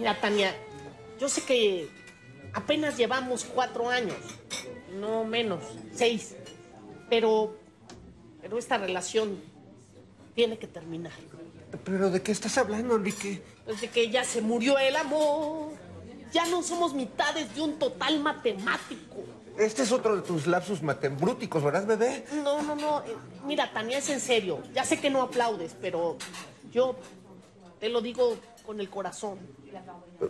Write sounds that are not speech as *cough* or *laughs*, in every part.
Mira, Tania, yo sé que apenas llevamos cuatro años, no menos, seis, pero, pero esta relación tiene que terminar. ¿Pero de qué estás hablando, Enrique? Pues de que ya se murió el amor. Ya no somos mitades de un total matemático. Este es otro de tus lapsus matembrúticos, ¿verdad, bebé? No, no, no. eh, Mira, Tania, es en serio. Ya sé que no aplaudes, pero yo te lo digo con el corazón.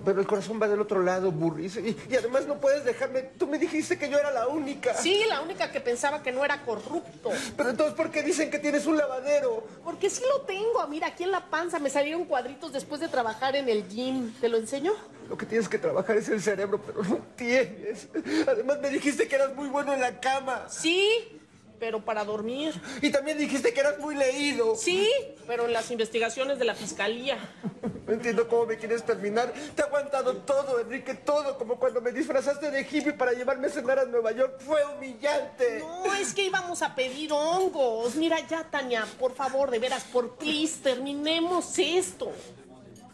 Pero el corazón va del otro lado, burris. Y, y además no puedes dejarme... Tú me dijiste que yo era la única. Sí, la única que pensaba que no era corrupto. Pero entonces, ¿por qué dicen que tienes un lavadero? Porque sí lo tengo. Mira, aquí en la panza me salieron cuadritos después de trabajar en el gym. ¿Te lo enseño? Lo que tienes que trabajar es el cerebro, pero no tienes. Además me dijiste que eras muy bueno en la cama. Sí, pero para dormir. Y también dijiste que eras muy leído. Sí, pero en las investigaciones de la fiscalía. No entiendo cómo me quieres terminar. Te he aguantado todo, Enrique, todo. Como cuando me disfrazaste de hippie para llevarme a cenar a Nueva York. Fue humillante. No, es que íbamos a pedir hongos. Mira ya, Tania, por favor, de veras, por please, terminemos esto.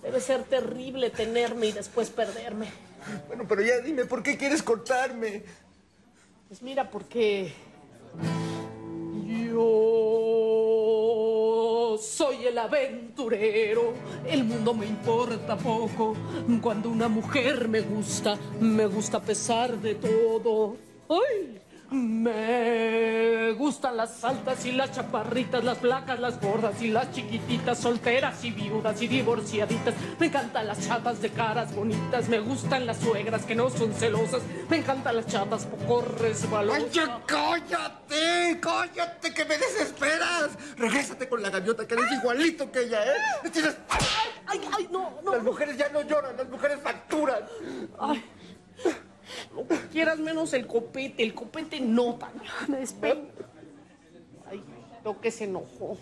Debe ser terrible tenerme y después perderme. Bueno, pero ya dime, ¿por qué quieres cortarme? Pues mira, porque yo soy el aventurero, el mundo me importa poco. Cuando una mujer me gusta, me gusta a pesar de todo. ¡Ay! Me gustan las altas y las chaparritas, las flacas, las gordas y las chiquititas, solteras y viudas y divorciaditas. Me encantan las chatas de caras bonitas, me gustan las suegras que no son celosas, me encantan las chatas poco resbalosas. ¡Oye, cállate! ¡Cállate, que me desesperas! Regrésate con la gaviota, que eres igualito que ella, ¿eh? Tienes- Ay, ay, no, no. Las mujeres ya no lloran, las mujeres facturan. Ay, lo que quieras menos el copete, el copete no, Tania, me despego. Ay, lo que se enojó.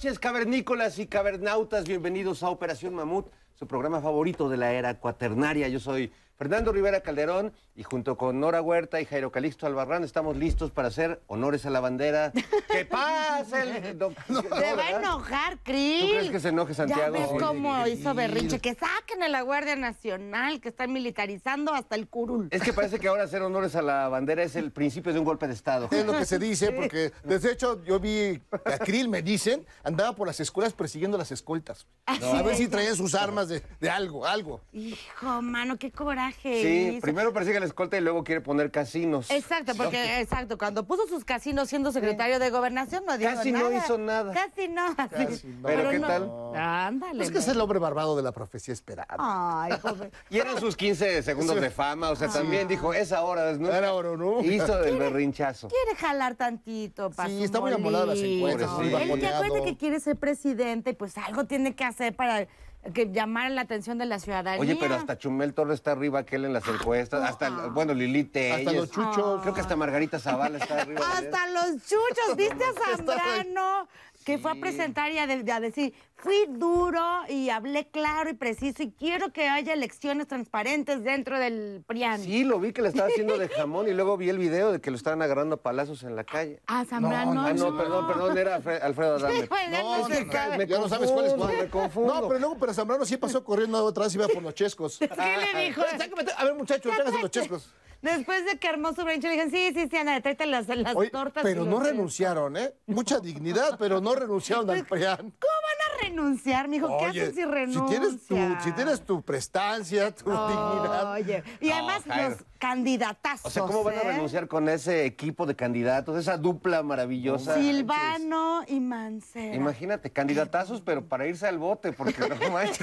Noches, cavernícolas y cavernautas. Bienvenidos a Operación Mamut, su programa favorito de la era cuaternaria. Yo soy Fernando Rivera Calderón y junto con Nora Huerta y Jairo Calixto Albarrán estamos listos para hacer honores a la bandera. *laughs* ¡Que pase! el doc- ¿no, Se va a enojar, Cris. ¿Tú crees que se enoje Santiago? Ya ves cómo hizo berrinche. Que saquen a la Guardia Nacional, que están militarizando hasta el curul. Es que parece que ahora hacer honores a la bandera es el principio de un golpe de Estado. Es lo que se dice, porque de hecho yo vi que a Krill, me dicen, andaba por las escuelas persiguiendo las escoltas. a ver si traían sus armas de, de algo, algo. Hijo, mano, qué coraje. Sí, hizo. primero persigue la escolta y luego quiere poner casinos. Exacto, porque exacto, cuando puso sus casinos siendo secretario de gobernación no dijo Casi no hizo nada. Casi no. Casi no. Pero ¿qué no- tal? Ándale. Es que es el hombre barbado de la profecía esperada. Ay, *laughs* joven. Y eran sus 15 segundos de fama, o sea, también dijo, es ahora, ¿no? Era oro, ¿no? Hizo el berrinchazo. Quiere jalar tantito para Sí, está muy amolado a las encuestas, muy Él te bajoneado. acuerda que quiere ser presidente y pues algo tiene que hacer para que llamar la atención de la ciudadanía. Oye, pero hasta Chumel Torres está arriba que él en las encuestas. Hasta, bueno, Lili Telles. Hasta los chuchos. Creo que hasta Margarita Zavala está arriba. Hasta los chuchos, ¿viste a *laughs* Zambrano? Que fue a presentar y a, de- a decir, fui duro y hablé claro y preciso y quiero que haya elecciones transparentes dentro del PRIAN. Sí, lo vi que le estaba haciendo de jamón y luego vi el video de que lo estaban agarrando a palazos en la calle. Ah, Zambrano. Ah, no, perdón, perdón, era Alfre- Alfredo Adame. No, no no, sabe. me ya no sabes cuál es cuál. me confundo. No, pero luego para Zambrano sí pasó corriendo atrás y iba por los chescos. *laughs* ¿Qué le dijo? Sácame, A ver, muchachos, tráiganse los chescos. Después de que armó su rancho, le dijeron, sí, sí, sí, Ana, tráete las, las Oye, tortas. pero no renunciaron, ¿eh? Mucha dignidad, pero no renunciaron al PRIAN. ¿Cómo van a renunciar, mijo? ¿Qué Oye, hacen si si renuncian? tienes tu, si tienes tu prestancia, tu dignidad. Oye, y No, además Jairo. los candidatazos. O sea, ¿cómo van a ¿eh? renunciar con ese equipo de candidatos, esa dupla maravillosa? Silvano y Mancera. Imagínate, candidatazos, pero para irse al bote, porque no *laughs* manches,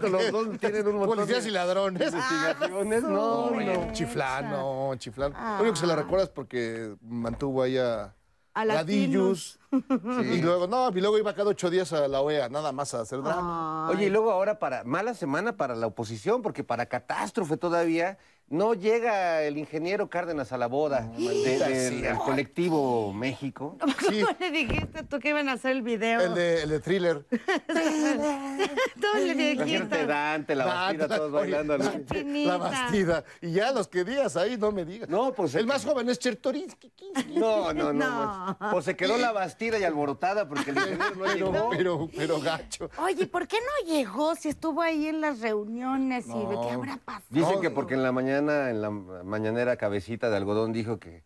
con los dos tienen un montón Policías de y ladrones. investigaciones. No, no. Chiflano, chiflano. Lo único que se le recuerda es porque mantuvo ahí a, A Ladillos. Y luego, no, y luego iba cada ocho días a la OEA, nada más a hacer drama. Oye, y luego ahora para mala semana para la oposición, porque para catástrofe todavía no llega el ingeniero Cárdenas a la boda de- de- sí. del colectivo México. *laughs* Sí. ¿Cómo le dijiste tú que iban a hacer el video? El de, el de thriller. Todos le dijiste. Dante, la bastida, todos bailando. la- bastida. Y ya los que digas ahí, no me digas. No, pues El más joven es Chertorinsky. *laughs* No, no, no. No. pues, Pues se quedó la bastida y alborotada porque el ingeniero no llegó. pero, pero gacho. Oye, ¿por qué no llegó si estuvo ahí en las reuniones y de qué habrá pasado? Dicen que porque en la mañana, en la mañanera cabecita de algodón dijo que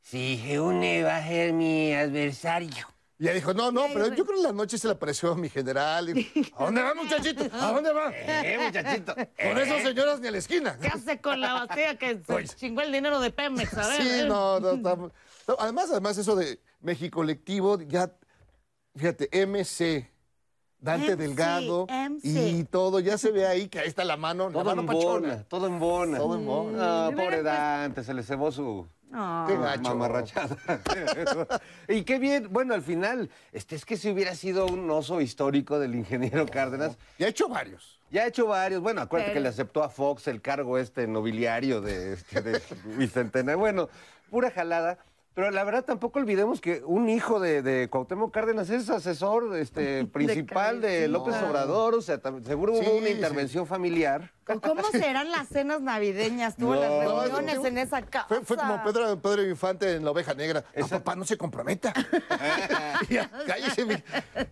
si se une va a ser mi adversario. Y ella dijo, no, no, pero yo creo que en la noche se le apareció a mi general. Y, ¿A dónde va, muchachito? ¿A dónde va? Eh, muchachito. *laughs* Con esas señoras ni a la esquina. ¿Qué hace con la bastilla que se Oye. chingó el dinero de Pemex? A ver, Sí, no, no, estamos- no, Además, además, eso de México Colectivo, ya, fíjate, MC, Dante MC, Delgado MC. y todo, ya se ve ahí que ahí está la mano, la Todo mano en pachona. bona, todo en bona. Todo en bona. No, pobre Dante, se le cebó su. Qué gacho. mamarrachada. *laughs* y qué bien, bueno, al final, este, es que si hubiera sido un oso histórico del ingeniero Cárdenas, Y ha hecho varios. ya ha hecho varios. Bueno, acuérdate Pero- que le aceptó a Fox el cargo este nobiliario de, este, de *laughs* Bicentenario. Bueno, pura jalada. Pero la verdad tampoco olvidemos que un hijo de, de Cuauhtémoc Cárdenas es asesor este, *laughs* principal de. López Obrador. O sea, seguro Sí, hubo una sí. intervención familiar. ¿O ¿Cómo *laughs* serán las cenas navideñas tú, No, las reuniones no, en esa casa? Fue, fue como Pedro, Pedro Infante en La Oveja Negra. No, Esa- papá, no se comprometa. *laughs* Ya, cállese, mi-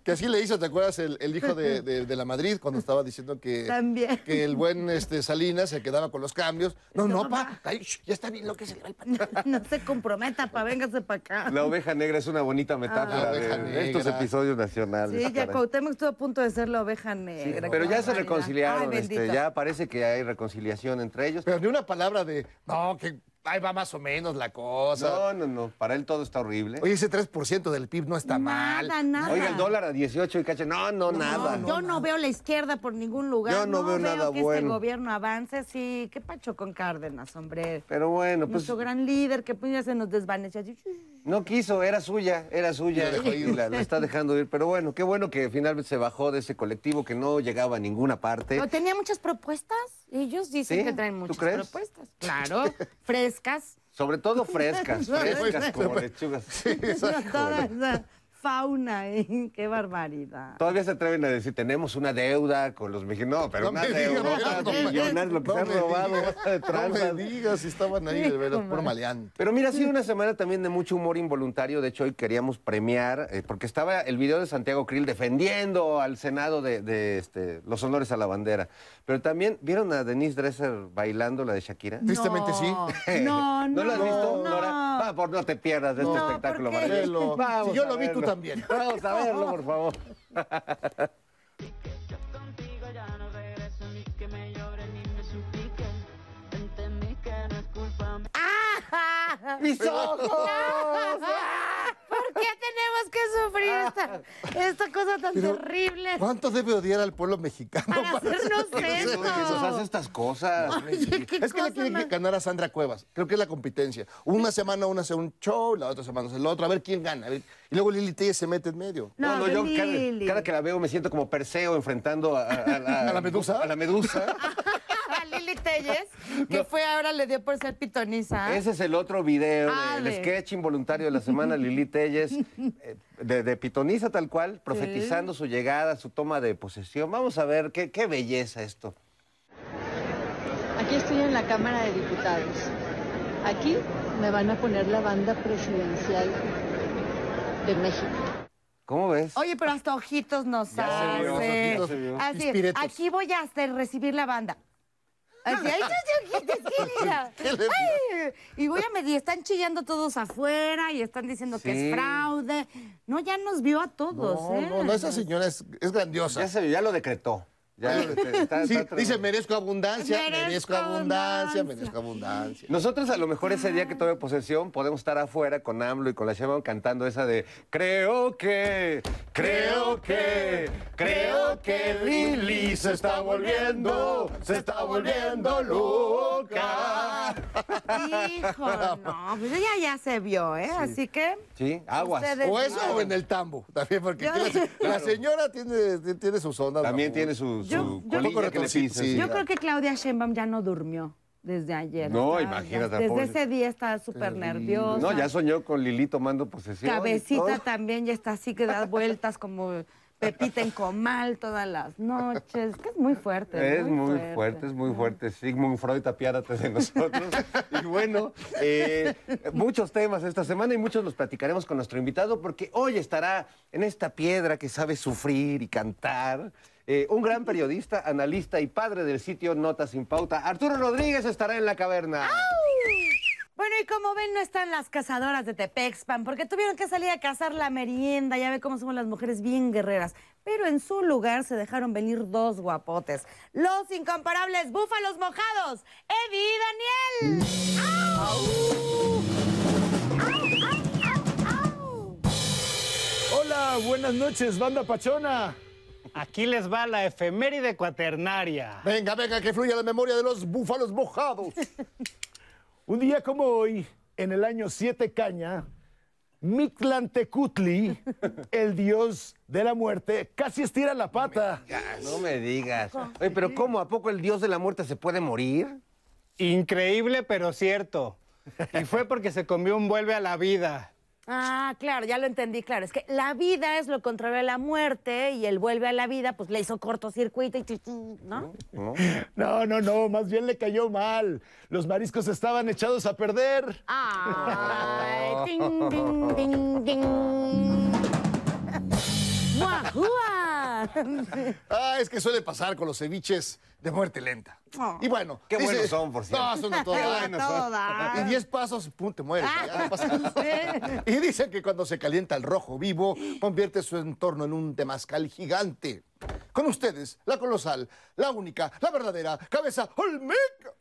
Que así le hizo, ¿te acuerdas? El, el hijo de, de- de la Madrid cuando estaba diciendo que, También. que el buen este, Salinas se quedaba con los cambios. No, no, papá, ya está bien lo que se le va el patrón. No se comprometa, pa, véngase para acá. La oveja negra es una bonita metáfora Ah, la de, estos episodios nacionales. Sí, ya. Cuauhtémoc estuvo a punto de ser la oveja negra. Pero ya se reconciliaron, Ay, este, ya parece que hay reconciliación entre ellos. Pero ni una palabra de, no, que ahí va más o menos la cosa. No, no, no, para él todo está horrible. Oye, ese 3% del PIB no está mal. Nada, nada. Oiga, el dólar a 18 y caché. No, no, nada. Yo no veo la izquierda por ningún lugar. Yo no veo nada que este bueno. gobierno avance. Sí, qué pacho con Cárdenas, hombre. Pero bueno, pues Nuestro gran líder que pues, ya se nos desvanece. así. no quiso, era suya, era suya. Dejó ir. La, la está dejando ir. Pero bueno, qué bueno que finalmente se bajó de ese colectivo que no llegaba a ninguna parte. Pero tenía muchas propuestas. Ellos dicen ¿Sí? que traen ¿Tú muchas crees? propuestas. *laughs* Claro, frescas. Sobre todo frescas, *laughs* frescas como lechugas. *laughs* Esa fauna, *laughs* ¿eh? qué barbaridad. Todavía se atreven a decir, tenemos una deuda con los mexicanos. No, pero No una me digas, deuda no lo que no se han robado digas, de No me digas si estaban ahí, de veras, puro maleante. Pero mira, ha sido una semana también de mucho humor involuntario. De hecho, hoy queríamos premiar, eh, porque estaba el video de Santiago Krill defendiendo al Senado de, de, este, los honores a la bandera. Pero también, ¿vieron a Denise Dresser bailando la de Shakira? Tristemente sí. No, *laughs* no. ¿No lo has visto, no. Nora? Va, por no te pierdas de este espectáculo maravilloso. Si yo lo vi, tú verlo. También. *laughs* Vamos a verlo, por favor. ¡Ah! *laughs* ¡Mis ojos! *laughs* ¿Por qué tenemos que sufrir esta, esta cosa tan Pero, terrible? ¿Cuánto debe odiar al pueblo mexicano? Para hacernos *laughs* Que esto. nos hace estas cosas. Oye, qué Es que cosa le tiene más- que ganar a Sandra Cuevas. Creo que es la competencia. Una semana una hace un show, la otra semana hace el otro. A ver quién gana. a ver. Y luego Lili Telles se mete en medio. No, No, no, yo cada, que la veo me siento como Perseo enfrentando a, a- a la, *laughs* ¿A la medusa? A la medusa. *laughs* A Lili Telles, que fue ahora le dio por ser pitoniza. Ese es el otro video Ah, del de- sketch involuntario de la semana, Lili Telles, *laughs* eh, de, de pitoniza tal cual, profetizando su llegada, su toma de posesión. Vamos a ver qué, qué belleza esto. Aquí estoy en la Cámara de Diputados. Aquí me van a poner la banda presidencial de México. ¿Cómo ves? Oye, pero hasta ojitos nos Ya se vio, hace. ojitos se vio. Así, aquí voy a hacer recibir la banda. Así, ay. *laughs* Ay, y voy a medir, están chillando todos afuera y están diciendo que es fraude. No, ya nos vio a todos, No, ¿eh? no, no, esa señora es, es grandiosa. Ya se vio, ya lo decretó. Ya, está- Sí, está- dice, merezco abundancia, Merezco merezco, abundancia, abundancia. merezco abundancia. Nosotros a lo mejor ese día que tome posesión podemos estar afuera con AMLO y con la Sheinbaum cantando esa de Creo que, creo que, creo que Lili se está volviendo, se está volviendo loca. Hijo, no, pues ella ya se vio, ¿eh? Así que. Sí, aguas. O eso o en el tambo, también, porque Yo- la, la señora tiene, tiene sus ondas. También tiene amor. Yo- yo- Poco que sí. sí. Yo creo que Claudia Sheinbaum ya no durmió desde ayer. No, imagínate, Desde pobre- ese día está súper nerviosa. No, ya soñó con Lili tomando posesión. Cabecita también ya está así que da vueltas como Pepita en comal todas las noches. Que es muy fuerte. Es muy fuerte, es muy fuerte. Sigmund Freud, apiádate de nosotros. y bueno, eh, muchos temas esta semana y muchos los platicaremos con nuestro invitado porque hoy estará en esta piedra que sabe sufrir y cantar. Eh, un gran periodista, analista y padre del sitio Notas sin Pauta. Arturo Rodríguez estará en la caverna. Bueno, y como ven, no están las cazadoras de Tepexpan, porque tuvieron que salir a cazar la merienda. Ya ve cómo somos las mujeres bien guerreras. Pero en su lugar se dejaron venir dos guapotes. Los incomparables búfalos mojados, Eddie y Daniel. ¡Au! ¡Au, au, au, au! Hola, buenas noches, banda Pachona. Aquí les va la efeméride cuaternaria. Venga, venga, que fluya la memoria de los búfalos mojados. *laughs* Un día como hoy, en el año 7 Caña, Mictlantecutli, *laughs* el dios de la muerte, casi estira la pata. No me digas. Oye, pero ¿cómo? ¿A poco el dios de la muerte se puede morir? Increíble, pero cierto. Y fue porque se comió un vuelve a la vida. Ah, claro, ya lo entendí, claro. Es que la vida es lo contrario a la muerte y él vuelve a la vida, pues le hizo cortocircuito y chi, ¿no? *laughs* No, no, no, más bien le cayó mal. Los mariscos estaban echados a perder. Ay, ding, ding, ding, ding. Ah, es que suele pasar con los ceviches de muerte lenta. Oh. Y bueno. Qué buenos son, por cierto. No, son de todas. *laughs* Y 10 pasos, pum, te mueres. ya. Sí. Y dicen que cuando se calienta el rojo vivo, convierte su entorno en un temazcal gigante. Con ustedes, la colosal, la única, la verdadera, cabeza Olmeca.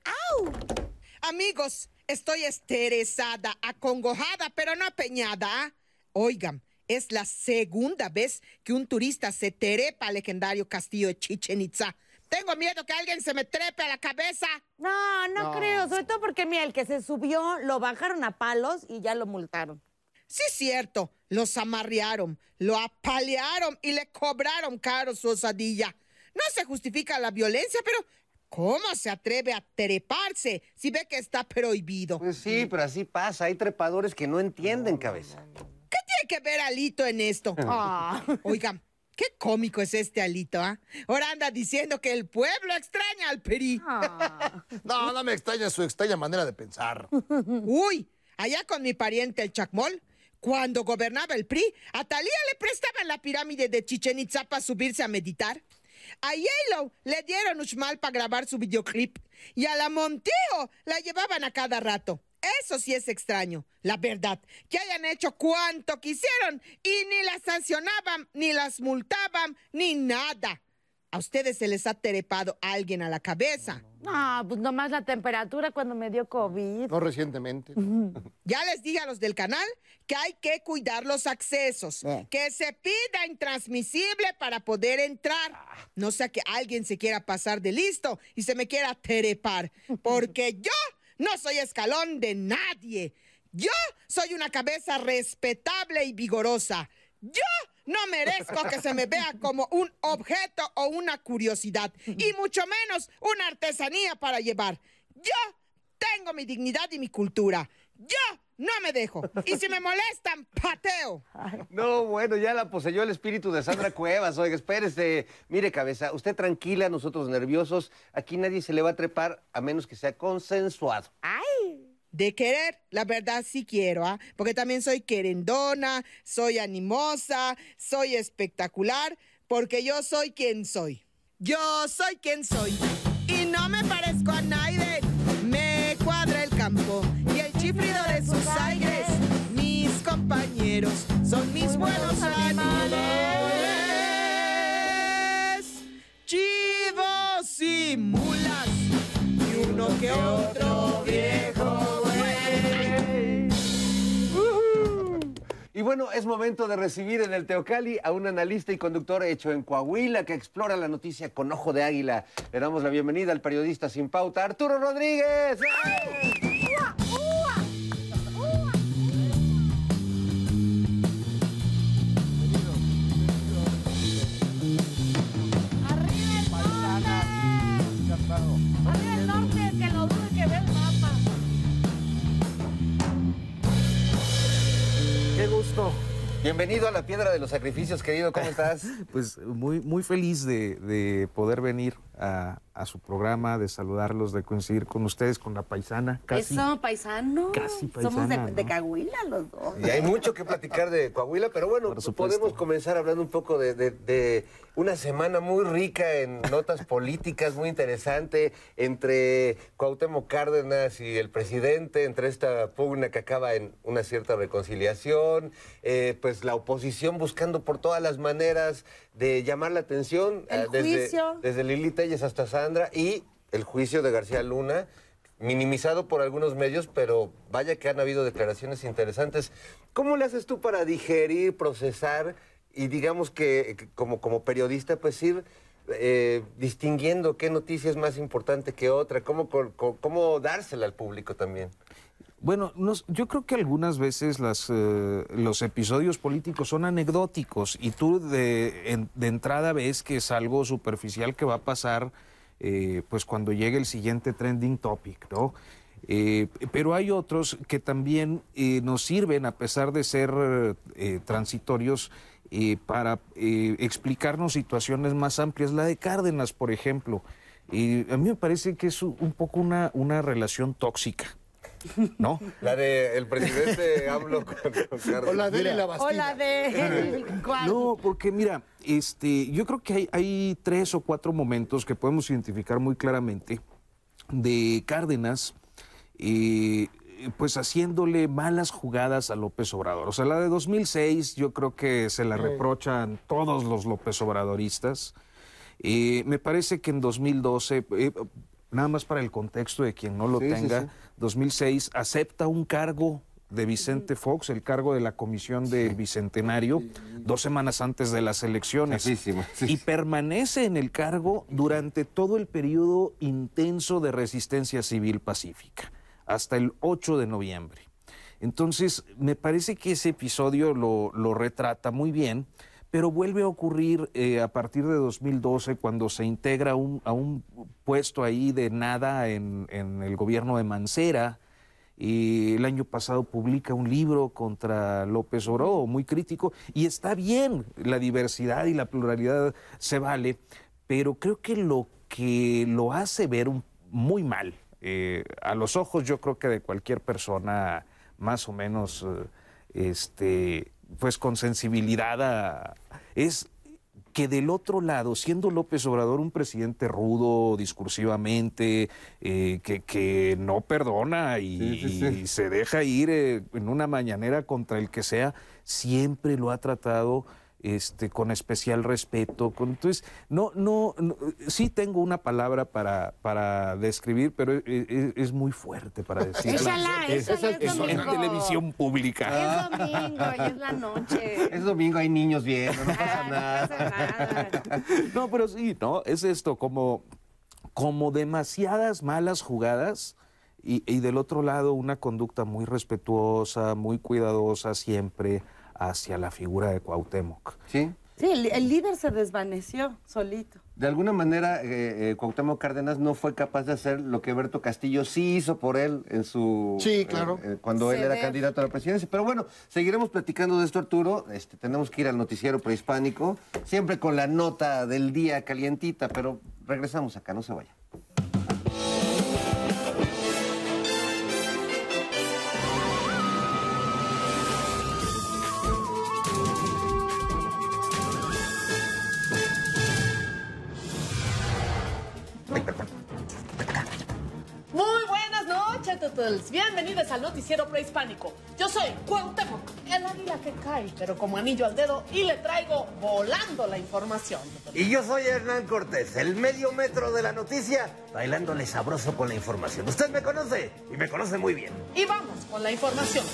Amigos, estoy estresada, acongojada, pero no apeñada. Oigan, es la segunda vez que un turista se trepa al legendario castillo de Chichen Itza. Tengo miedo que alguien se me trepe a la cabeza. No, no, creo, sobre todo porque mira, el que se subió lo bajaron a palos y ya lo multaron. Sí, cierto, los amarrearon, lo apalearon y le cobraron caro su osadilla. No se justifica la violencia, pero ¿cómo se atreve a treparse si ve que está prohibido? Pues sí, pero así pasa. Hay trepadores que no entienden, cabeza. ¿Qué tiene que ver Alito en esto? Ah. Oigan, qué cómico es este Alito, ¿ah? Ahora anda diciendo que el pueblo extraña al PRI. Ah. *laughs* No, no me extraña su extraña manera de pensar. Uy, allá con mi pariente el Chacmol, cuando gobernaba el PRI, a Talía le prestaban la pirámide de Chichen Itza para subirse a meditar. A Yellow le dieron Uxmal para grabar su videoclip. Y a la Montijo la llevaban a cada rato. Eso sí es extraño, la verdad, que hayan hecho cuanto quisieron y ni las sancionaban, ni las multaban, ni nada. A ustedes se les ha trepado alguien a la cabeza. Ah, pues nomás la temperatura cuando me dio COVID. No recientemente. *laughs* Ya les dije a los del canal que hay que cuidar los accesos, Eh. que se pida intransmisible para poder entrar. No sea que alguien se quiera pasar de listo y se me quiera terepar, *laughs* porque yo no soy escalón de nadie. Yo soy una cabeza respetable y vigorosa. Yo no merezco que se me vea como un objeto o una curiosidad, y mucho menos una artesanía para llevar. Yo tengo mi dignidad y mi cultura. Yo no me dejo. Y si me molestan, pateo. No, bueno, ya la poseyó el espíritu de Sandra Cuevas. Oiga, espérese. Mire, cabeza, usted tranquila, nosotros nerviosos. Aquí nadie se le va a trepar a menos que sea consensuado. De querer, la verdad sí quiero, ¿ah? Porque también soy querendona, soy animosa, soy espectacular, porque yo soy quien soy. Yo soy quien soy. Y no me parezco a nadie. Me cuadra el campo son mis buenos animales. Chivos y mulas. Y uno que otro viejo güey. Y bueno, es momento de recibir en el Teocali a un analista y conductor hecho en Coahuila que explora la noticia con ojo de águila. Le damos la bienvenida al periodista sin pauta, Arturo Rodríguez. Arriba Bienvenido a la Piedra de los Sacrificios, querido. ¿Cómo estás? *laughs* Pues muy, muy feliz de, de poder venir a, a su programa, de saludarlos, de coincidir con ustedes, con la paisana. Casi. Eso, paisano. Casi Somos de, paisana, de ¿no? Cahuila los dos. Y hay mucho que platicar de Coahuila, pero bueno, podemos comenzar hablando un poco de, de- de una semana muy rica en notas *laughs* políticas, muy interesante, entre Cuauhtémoc Cárdenas y el presidente, entre esta pugna que acaba en una cierta reconciliación, eh, pues la oposición buscando por todas las maneras de llamar la atención, El eh, desde, juicio. desde Lili Telles hasta Sandra, y el juicio de García Luna, minimizado por algunos medios, pero vaya que han habido declaraciones interesantes. ¿Cómo le haces tú para digerir, procesar y digamos que como, como periodista, pues ir eh, distinguiendo qué noticia es más importante que otra? ¿Cómo, cómo dársela al público también? Bueno, nos- yo creo que algunas veces las, eh, los episodios políticos son anecdóticos y tú de, en- de entrada ves que es algo superficial que va a pasar eh, pues cuando llegue el siguiente trending topic, ¿no? Eh, pero hay otros que también eh, nos sirven, a pesar de ser transitorios, para explicarnos situaciones más amplias. La de Cárdenas, por ejemplo, a mí me parece que es un poco una relación tóxica. ¿No? La del presidente hablo con, con Carlos. O la de él y la Bastilla. Hola de... ¿Cuál? No, porque mira, este, yo creo que hay, hay tres o cuatro momentos que podemos identificar muy claramente de Cárdenas, eh, pues haciéndole malas jugadas a López Obrador. O sea, la de 2006 yo creo que se la reprochan todos los López Obradoristas. Eh, me parece que en 2012, eh, nada más para el contexto de quien no lo Sí, sí, tenga, sí. 2006 acepta un cargo de Vicente Fox, el cargo de la Comisión del Bicentenario, dos semanas antes de las elecciones. Sí. Y permanece en el cargo durante todo el periodo intenso de resistencia civil pacífica, hasta el 8 de noviembre. Entonces, me parece que ese episodio lo, lo retrata muy bien, pero vuelve a ocurrir eh, a partir de 2012, cuando se integra un- a un puesto ahí de nada en, en el gobierno de Mancera. Y el año pasado publica un libro contra López Obrador, muy crítico, y está bien, la diversidad y la pluralidad se vale, pero creo que lo que lo hace ver muy mal, eh, a los ojos yo creo que de cualquier persona más o menos, eh, este, pues con sensibilidad, a- es que del otro lado, siendo López Obrador un presidente rudo discursivamente, eh, que, que no perdona y, Sí, sí, sí. y se deja ir eh, en una mañanera contra el que sea, siempre lo ha tratado este, con especial respeto. Con, entonces, no, no, no- sí tengo una palabra para, para describir, pero e- e- es, muy fuerte para *laughs* decirla. Échala, Es- es es en domingo. televisión pública. Es domingo y es la noche. Es domingo, hay niños viendo, no pasa no nada. pasa nada. *laughs* No, pero sí, ¿no? Es esto, como, como demasiadas malas jugadas y, y del otro lado una conducta muy respetuosa, muy cuidadosa siempre hacia la figura de Cuauhtémoc. ¿Sí? Sí, el, el líder se desvaneció solito. De alguna manera, eh, eh, Cuauhtémoc Cárdenas no fue capaz de hacer lo que Berto Castillo sí hizo por él en su... Sí, claro. eh, eh, cuando él era candidato a la presidencia. Pero bueno, seguiremos platicando de esto, Arturo. Este, tenemos que ir al noticiero prehispánico, siempre con la nota del día calientita, pero regresamos acá, no se vaya. Muy buenas noches, tutuls. Bienvenidos al noticiero prehispánico. Yo soy Cuauhtémoc, el águila que cae, pero como anillo al dedo, y le traigo volando la información. Y yo soy Hernán Cortés, el medio metro de la noticia, bailándole sabroso con la información. Usted me conoce y me conoce muy bien. Y vamos con la información.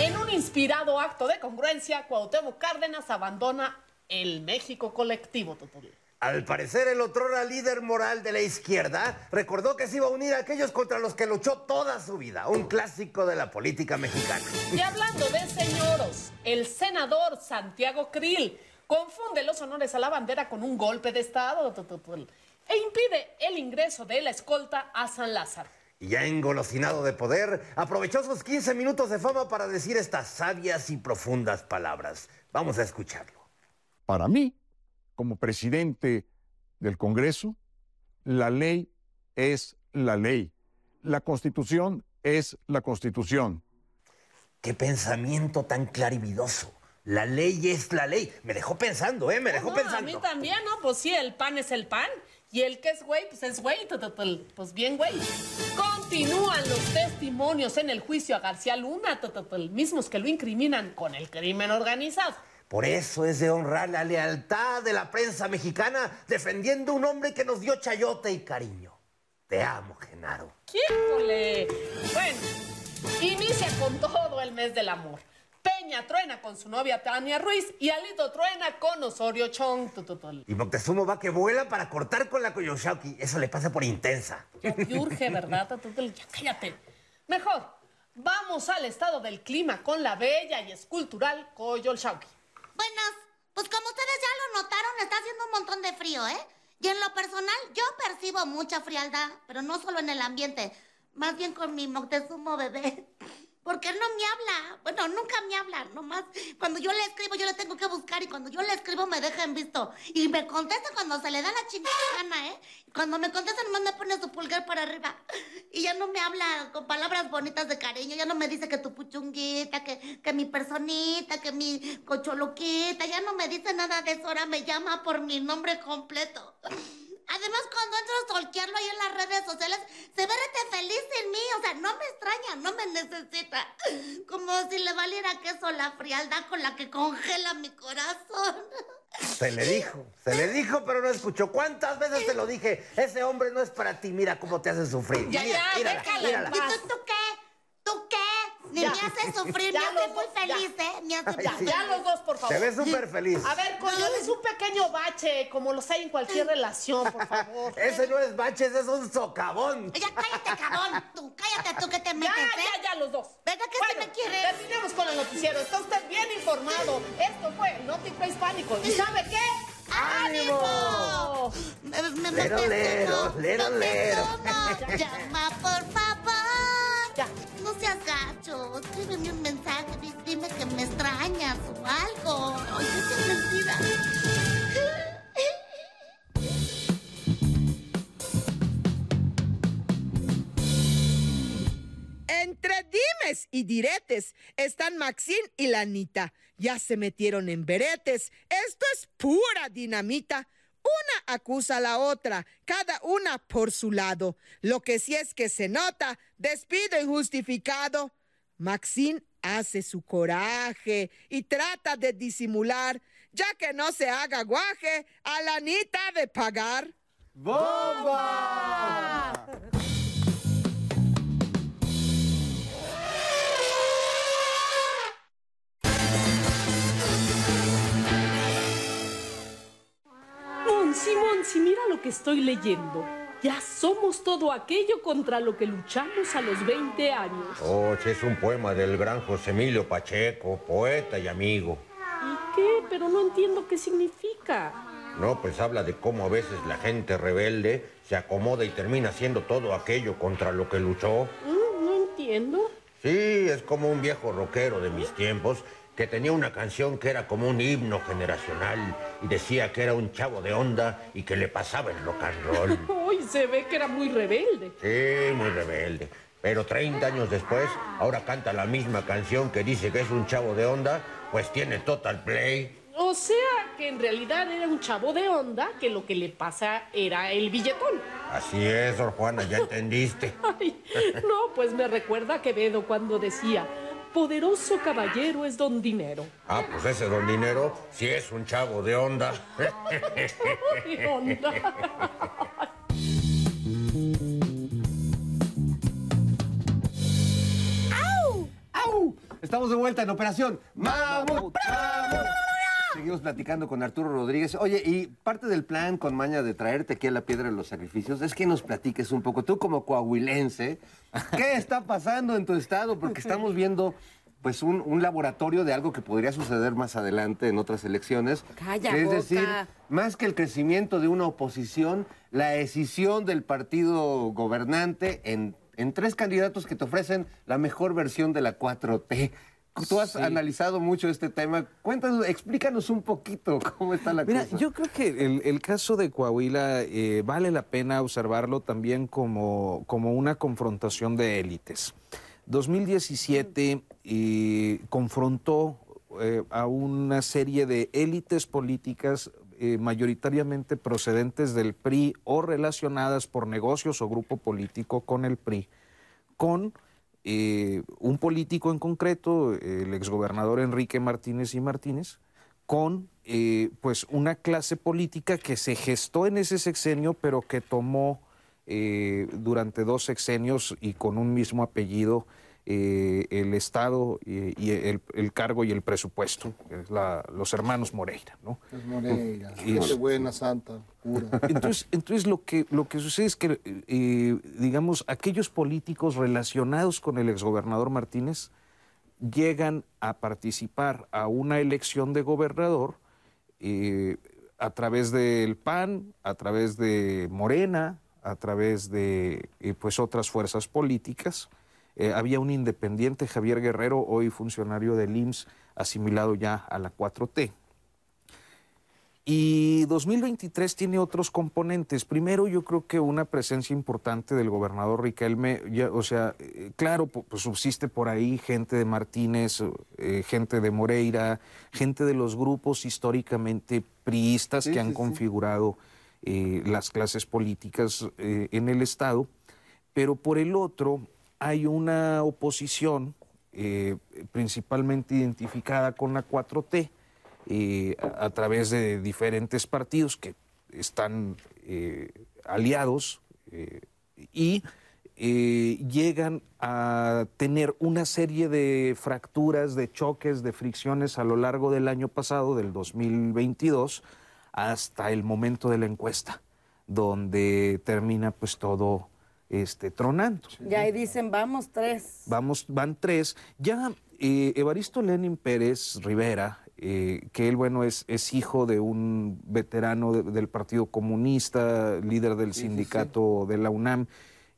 En un inspirado acto de congruencia, Cuauhtémoc Cárdenas abandona el México colectivo, tutul. Al parecer, el otrora líder moral de la izquierda recordó que se iba a unir a aquellos contra los que luchó toda su vida, un clásico de la política mexicana. Y hablando de señoros, el senador Santiago Krill confunde los honores a la bandera con un golpe de Estado e impide el ingreso de la escolta a San Lázaro. Y ya engolosinado de poder, aprovechó sus 15 minutos de fama para decir estas sabias y profundas palabras. Vamos a escucharlo. Para mí, como presidente del Congreso, la ley es la ley. La constitución es la constitución. Qué pensamiento tan clarividoso. La ley es la ley. Me dejó pensando, ¿eh? Me dejó No, a mí pensando. también, ¿no? Pues sí, el pan es el pan. Y el que es güey, pues es güey. Pues bien, güey. Continúan los testimonios en el juicio a García Luna, mismos que lo incriminan con el crimen organizado. Por eso es de honrar la lealtad de la prensa mexicana defendiendo un hombre que nos dio chayote y cariño. Te amo, Genaro. ¡Híjole! Bueno, inicia con todo el mes del amor. Peña truena con su novia Tania Ruiz y Alito truena con Osorio Chong. Y Moctezuma va que vuela para cortar con la Coyoshauki. Eso le pasa por intensa. Ya te urge, ¿verdad? tututul? Ya cállate. Mejor, vamos al estado del clima con la bella y escultural Coyolxauhqui. Buenas. Pues como ustedes ya lo notaron, está haciendo un montón de frío, ¿eh? Y en lo personal, yo percibo mucha frialdad, pero no solo en el ambiente, más bien con mi Moctezuma bebé. *laughs* Porque él no me habla. Bueno, nunca me habla, nomás. Cuando yo le escribo, yo le tengo que buscar y cuando yo le escribo me deja en visto. Y me contesta cuando se le da la chingada gana, ¿eh? Cuando me contesta nomás me pone su pulgar para arriba. Y ya no me habla con palabras bonitas de cariño. Ya no me dice que tu puchunguita, que, que mi personita, que mi cocholoquita. Ya no me dice nada de eso. Ahora me llama por mi nombre completo. Además, cuando entro a stalkearlo ahí en las redes sociales, se ve rete feliz en mí. O sea, no me extraña, no me necesita. *laughs* Como si le valiera queso la frialdad con la que congela mi corazón. *laughs* Se le dijo, se le dijo, pero no escuchó. ¿Cuántas veces te lo dije? Ese hombre no es para ti. Mira cómo te hace sufrir. Ya, Mira, ya, mírala, mírala. ¿Y tú, tú qué? ¿Tú qué? Ni Ya. *laughs* me hace sufrir, Ya me hace los muy dos, ya. feliz, ¿eh? Me hace Ya, muy ya feliz. los dos, por favor. Te ves súper feliz. A ver, Coyo, es un pequeño bache, como los hay en cualquier relación, por favor. *laughs* Ese no es baches, es un socavón. Ya cállate, cabrón. Tú, cállate tú que te Ya, metes, ¿eh? ya, ya, los dos. ¿Verdad que Bueno, sí me quieres? terminemos con el noticiero. Está usted bien informado. Esto fue Notico Hispánico. ¿Y sabe qué? ¡Ánimo! Me, me, Lero, lero, lero, lero. *laughs* Llama, por favor. No seas gacho. Escríbeme un mensaje. di- Dime que me extrañas o algo. Oye, qué mentira. Entre dimes y diretes están Maxine y la Anita. Ya se metieron en beretes. Esto es pura dinamita. Una acusa a la otra, cada una por su lado. Lo que sí es que se nota, despido injustificado. Maxine hace su coraje y trata de disimular, ya que no se haga guaje a la Anita de pagar. ¡Bomba! Monsi, Monsi, mira lo que estoy leyendo. Ya somos todo aquello contra lo que luchamos a los 20 años. Oh, es un poema del gran José Emilio Pacheco, poeta y amigo. ¿Y qué? Pero no entiendo qué significa. No, pues habla de cómo a veces la gente rebelde se acomoda y termina haciendo todo aquello contra lo que luchó. Mm, no entiendo. Sí, es como un viejo rockero de mis tiempos que tenía una canción que era como un himno generacional y decía que era un chavo de onda y que le pasaba el rock and roll. *laughs* Uy, se ve que era muy rebelde. Sí, muy rebelde. Pero 30 años después, ahora canta la misma canción que dice que es un chavo de onda, pues tiene total play. O sea que en realidad era un chavo de onda que lo que le pasa era el billetón. Así es, Sor Juana, ya *laughs* entendiste. Ay, no, pues me recuerda a Quevedo cuando decía, poderoso caballero es don dinero. Ah, pues ese don dinero sí es un chavo de onda. *laughs* Ay, onda. ¡Au! Estamos de vuelta en Operación Mamut. Mamut. Seguimos platicando con Arturo Rodríguez. Oye, y parte del plan con maña de traerte aquí a la piedra de los sacrificios es que nos platiques un poco, tú como coahuilense, ¿qué está pasando en tu estado? Porque *laughs* estamos viendo pues un, un laboratorio de algo que podría suceder más adelante en otras elecciones. Calla es boca. decir, más que el crecimiento de una oposición, la decisión del partido gobernante en, en tres candidatos que te ofrecen la mejor versión de la 4T. Tú has Sí. analizado mucho este tema. Cuéntanos, explícanos un poquito cómo está la Mira, cosa. yo creo que el, el caso de Coahuila eh, vale la pena observarlo también como, como una confrontación de élites. 2017 eh, confrontó eh, a una serie de élites políticas eh, mayoritariamente procedentes del PRI o relacionadas por negocios o grupo político con el PRI, con eh, un político en concreto, el exgobernador Enrique Martínez y Martínez, con eh, pues una clase política que se gestó en ese sexenio, pero que tomó eh, durante dos sexenios y con un mismo apellido eh, el Estado y, y el, el cargo y el presupuesto, que es la- los hermanos Moreira. ¿no? Es Moreira, Y- gente buena, santa, pura. Entonces, entonces lo, que, lo que sucede es que, eh, digamos, aquellos políticos relacionados con el exgobernador Martínez llegan a participar a una elección de gobernador eh, a través del PAN, a través de Morena, a través de pues otras fuerzas políticas. Eh, había un independiente, Javier Guerrero, hoy funcionario del IMSS, asimilado ya a la 4T. Y 2023 tiene otros componentes. Primero, yo creo que una presencia importante del gobernador Riquelme, ya, o sea, eh, claro, pu- pues subsiste por ahí gente de Martínez, eh, gente de Moreira, gente de los grupos históricamente priistas Sí, que han sí, sí. configurado eh, las clases políticas en el Estado. Pero por el otro, hay una oposición eh, principalmente identificada con la 4T eh, a, través de diferentes partidos que están eh, aliados y llegan a tener una serie de fracturas, de choques, de fricciones a lo largo del año pasado, del 2022, hasta el momento de la encuesta, donde termina pues todo este, tronando. Y ahí dicen, vamos tres. Vamos, van tres. Ya eh, Evaristo Lenin Pérez Rivera, eh, que él, bueno, es, es hijo de un veterano de- del Partido Comunista, líder del sindicato de la UNAM,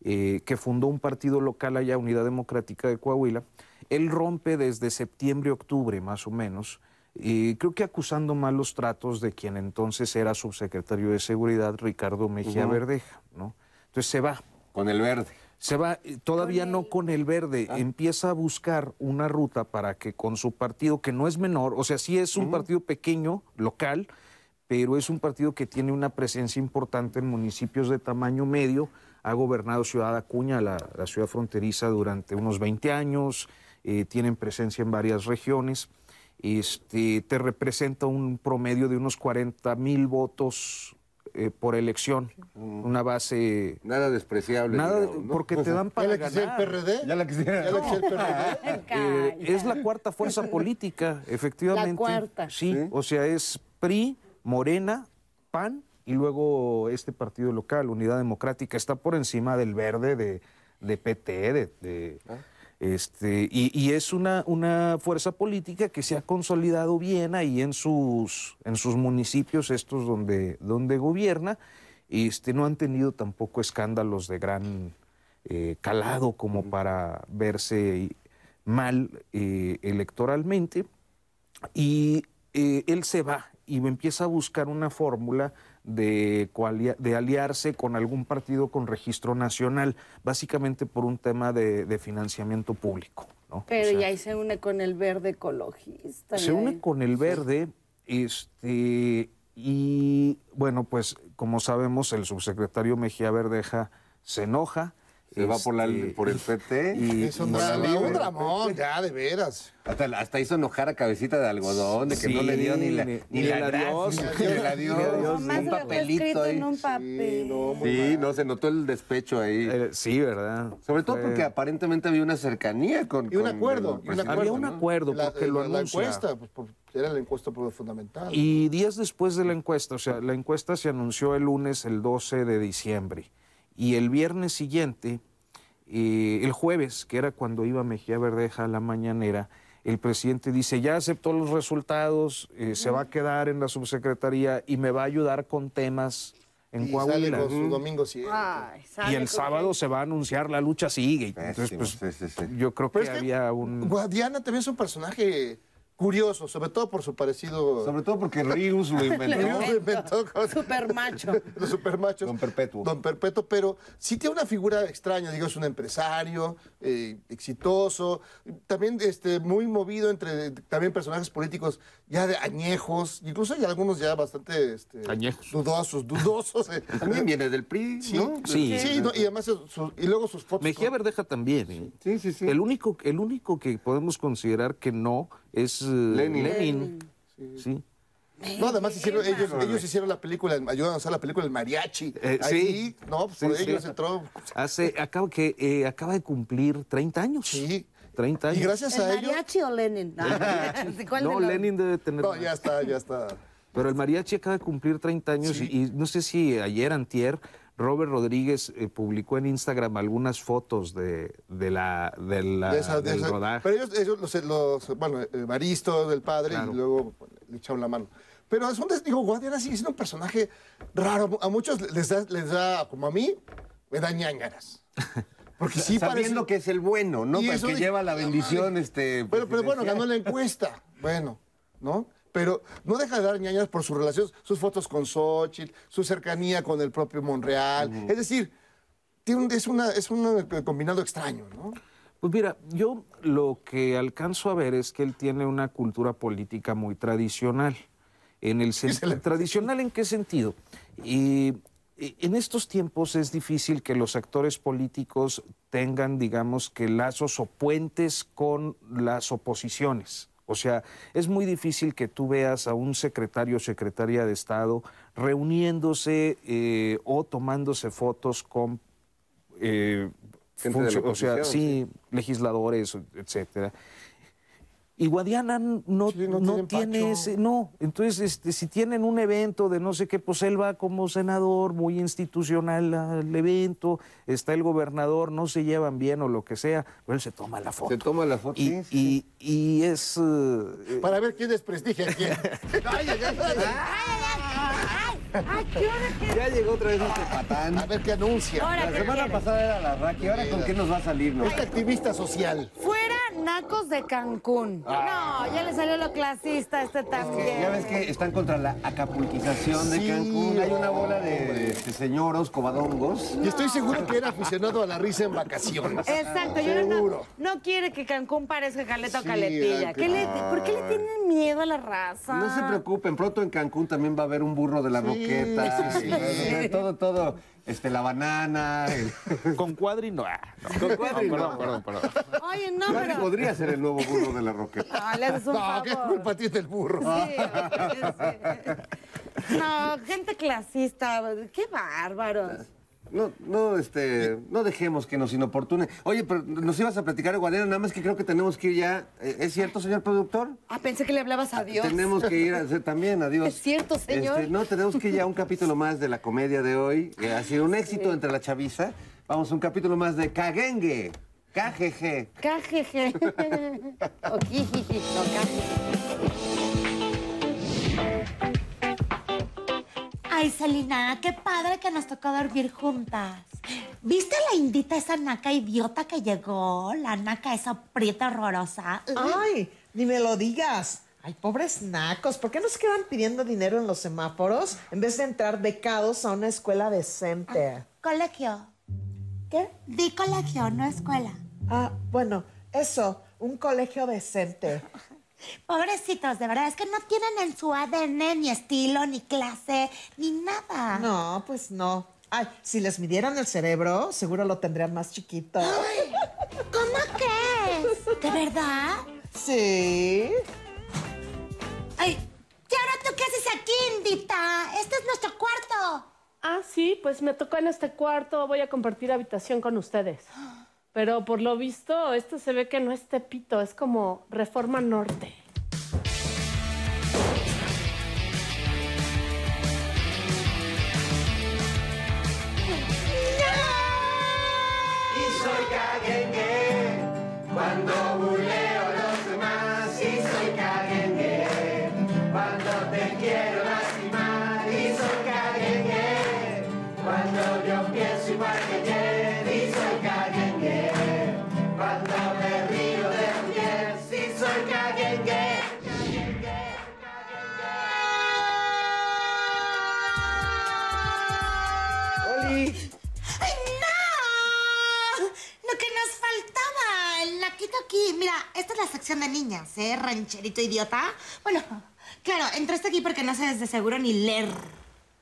eh, que fundó un partido local allá, Unidad Democrática de Coahuila. Él rompe desde septiembre, octubre, más o menos, eh, creo que acusando malos tratos de quien entonces era subsecretario de Seguridad, Ricardo Mejía. Verdeja, ¿no? Entonces se va. Con el verde. Se va, eh, todavía no con el verde, empieza a buscar una ruta para que con su partido, que no es menor, o sea, sí es un partido pequeño, local, pero es un partido que tiene una presencia importante en municipios de tamaño medio, ha gobernado Ciudad Acuña, la, la ciudad fronteriza, durante unos 20 años, eh, tienen presencia en varias regiones. Este, te representa un promedio de unos 40 mil votos eh, por elección, una base... Nada despreciable. Nada, digamos, ¿no? porque te dan para ¿Ya la quisiera el ganar. PRD? Ya la quisiera. ¿Ya la quisiera el PRD? *laughs* Eh, es la cuarta fuerza *laughs* política, efectivamente. La cuarta. Sí, o sea, es PRI, Morena, PAN y luego este partido local, Unidad Democrática, está por encima del verde de, de PT, de, de, este, y, y es una, una fuerza política que se ha consolidado bien ahí en sus, en sus municipios, estos donde, donde gobierna. Este, no han tenido tampoco escándalos de gran eh, calado como para verse mal eh, electoralmente. Y eh, él se va y empieza a buscar una fórmula de, aliarse con algún partido con registro nacional, básicamente por un tema de, de financiamiento público. ¿no? Pero O sea, ya ahí se une con el verde ecologista. se une ahí. con el verde, este, y bueno, pues como sabemos, el subsecretario Mejía Verdeja se enoja. Se va por, la, este, por el PT. y- Es un dramón, ya, de veras. Hasta, hasta hizo enojar a cabecita de algodón, de que no Sí, le dio ni la, ni- ni ni la adiós. ni el adiós, Ni el adiós. ni Nomás un papelito ahí. en un papel. Sí, no, se notó el despecho ahí. Eh, sí, ¿verdad? Sobre todo Fue- porque aparentemente había una cercanía con. Y un con acuerdo, y un presidente, Había un ¿no? acuerdo La, porque lo la encuesta, pues, por- era la encuesta por- fundamental. Y días después de la encuesta, o sea, la encuesta se anunció el lunes, el 12 de diciembre. Y el viernes siguiente, eh, el jueves, que era cuando iba Mejía Verdeja a la mañanera, el presidente dice, ya aceptó los resultados, eh, se va a quedar en la subsecretaría y me va a ayudar con temas en y sale Coahuila. con su domingo. Ay, Y el con sábado se va a anunciar la lucha sigue. Entonces, pues, sí, sí, sí. yo creo Pero que había un... Guadiana también es un personaje curioso, sobre todo por su parecido. Sobre todo porque Rius lo *laughs* inventó. Rius lo inventó con *laughs* Super macho. *laughs* los supermachos. Don Perpetuo. Don Perpetuo, pero sí tiene una figura extraña, digo, es un empresario eh, exitoso, también este, muy movido entre también personajes políticos ya de añejos, incluso hay algunos ya bastante este, Añejos. dudosos, dudosos. eh. También viene del PRI, Sí, ¿no? Sí. sí, no, y además su- y luego sus fotos. Mejía con- Verdeja también. ¿eh? Sí, sí, sí. El único, el único que podemos considerar que no es eh, Lenin. Lenin. Sí. No, además hicieron, ellos, ellos hicieron la película, ayudaron a hacer la película El Mariachi. Eh, Ahí, sí. no, pues por Sí, sí. ellos entró. Hace, acaba, que, eh, acaba de cumplir 30 años. Sí. 30 años. Y gracias ¿El a ellos. mariachi o Lenin? No, sí, ¿cuál No, de los- Lenin debe tener. No, ya está, ya está. Pero el mariachi acaba de cumplir 30 años Sí. y, y no sé si ayer, antier, Robert Rodríguez eh, publicó en Instagram algunas fotos de, de la, de la- de esa- de del esa- rodaje. Pero ellos, ellos los, los- bueno, eh, Baristo del padre Claro. y luego bueno, le echaron la mano. Pero es un, digo, Guadiana sigue siendo un personaje raro. A muchos les da, les da como a mí, me da ñañaras. *laughs* Porque sí Sabiendo parece... que es el bueno, ¿no? Y Para eso que de- lleva la bendición, este. Pero, pero bueno, ganó la encuesta. Bueno, ¿no? Pero no deja de dar ñañaras por su relación, sus fotos con Xochitl, su cercanía con el propio Monreal. Es decir, tiene un- es, una, es un combinado extraño, ¿no? Pues mira, yo lo que alcanzo a ver es que él tiene una cultura política muy tradicional. En el sen- tradicional en qué sentido? Y en estos tiempos es difícil que los actores políticos tengan, digamos, que lazos o puentes con las oposiciones. O sea, es muy difícil que tú veas a un secretario o secretaria de Estado reuniéndose eh, o tomándose fotos con eh, o sea, sí, legisladores, etcétera. Y Guadiana no, Sí, no no tiene ese, no. Entonces, este, si tienen un evento de no sé qué, pues él va como senador, muy institucional al evento, está el gobernador, no se llevan bien o lo que sea, pero él se toma la foto. Se toma la foto. y, sí, sí. y- y es... eh, Para ver quién desprestigia a quién. *laughs* Ay, ay, ay, ay. Ay, ¿qué hora que- Ya llegó otra vez este patán. A ver qué anuncia. Ahora, La ¿qué semana viene? pasada era la Raki, ¿ahora con qué nos va a salir, no? Este activista social. Fuera nacos de Cancún. No, ya le salió lo clasista a este también. Ya ves que están contra la acapulquización de Sí, Cancún. Hay una bola de este, señoros cobadongos. Y estoy seguro que era aficionado a la risa en vacaciones. Exacto, yo no, Seguro. no quiere que Cancún parezca caleta o Sí, caletilla. ay, ¿Qué le- ¿Por qué le tienen miedo a la raza? No se preocupen, pronto en Cancún también va a haber un burro de la Sí, roqueta. sí, sí. y todo, todo. este, la banana. el- *laughs* Con cuadri no. ah, no. Con cuadri No, no. perdón, perdón, perdón. Oye, no, pero... podría ser el nuevo burro de la roqueta. No, le haces un No, ¿qué culpa tiene el burro? Sí, sí. No, gente clasista, qué bárbaros. No, no, este, no dejemos que nos inoportune. Oye, pero nos ibas a platicar, Guadiana, nada más que creo que tenemos que ir ya. Eh, ¿Es cierto, señor productor? Ah, pensé que le hablabas a Dios. Tenemos que ir a hacer también, adiós. *laughs* ¿Es cierto, señor? Este, no, tenemos que ir ya a un capítulo más de la comedia de hoy. que ha sido un éxito entre la chaviza. Vamos a un capítulo más de Cagengue. KGG. Cajeje. *laughs* O jijiji, no, cajeje. Ay, Celina, qué padre que nos tocó dormir juntas. ¿Viste la indita esa naca idiota que llegó? La naca esa prieta horrorosa. Ay, ni me lo digas. Ay, pobres nacos, ¿por qué no se quedan pidiendo dinero en los semáforos en vez de entrar becados a una escuela decente? Colegio. ¿Qué? Di colegio, no escuela. Ah, bueno, eso, un colegio decente. Pobrecitos, de verdad, es que no tienen en su ADN ni estilo, ni clase, ni nada. No, pues no. Ay, si les midieran el cerebro, seguro lo tendrían más chiquito. ¿Cómo crees? ¿De verdad? Sí. Ay, ¿y ahora tú qué haces aquí, Indita? Este es nuestro cuarto. Ah, sí, pues me tocó en este cuarto. Voy a compartir habitación con ustedes. *gasps* Pero por lo visto, esto se ve que no es Tepito, es como Reforma Norte. Y soy cuando la sección de niñas, ¿eh? Rancherito idiota. Bueno, claro, entraste aquí porque no sabes de seguro ni leer.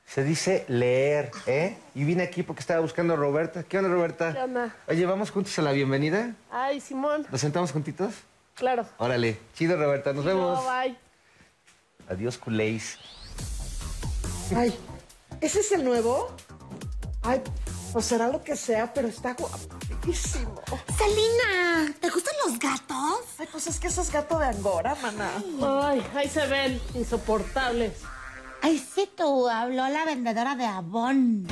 Se dice leer, ¿eh? Y vine aquí porque estaba buscando a Roberta. ¿Qué onda, Roberta? ¿Qué onda? Oye, ¿vamos juntos a la bienvenida? Ay, Simón, ¿Nos sentamos juntitos? claro. Órale. Chido, Roberta. Nos vemos. No, bye. Adiós, culéis. Ay, ¿ese es el nuevo? Ay, pues será lo que sea, pero está guapísimo. Celina, ¿te gustan los gatos? Ay, pues es que ese es gato de Angora, maná. Ay, ahí se ven, insoportables. Ay, sí, tú, habló la vendedora de Avon.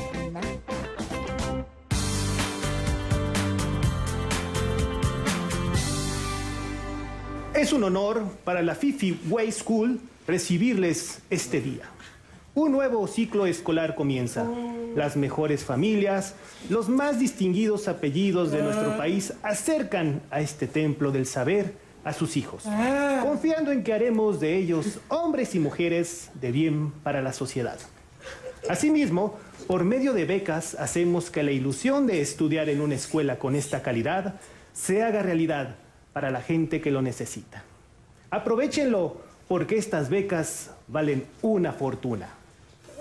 Es un honor para la Fifi Way School recibirles este día. Un nuevo ciclo escolar comienza. Las mejores familias, los más distinguidos apellidos de nuestro país acercan a este templo del saber a sus hijos, confiando en que haremos de ellos hombres y mujeres de bien para la sociedad. Asimismo, por medio de becas hacemos que la ilusión de estudiar en una escuela con esta calidad se haga realidad para la gente que lo necesita. Aprovechenlo porque estas becas valen una fortuna.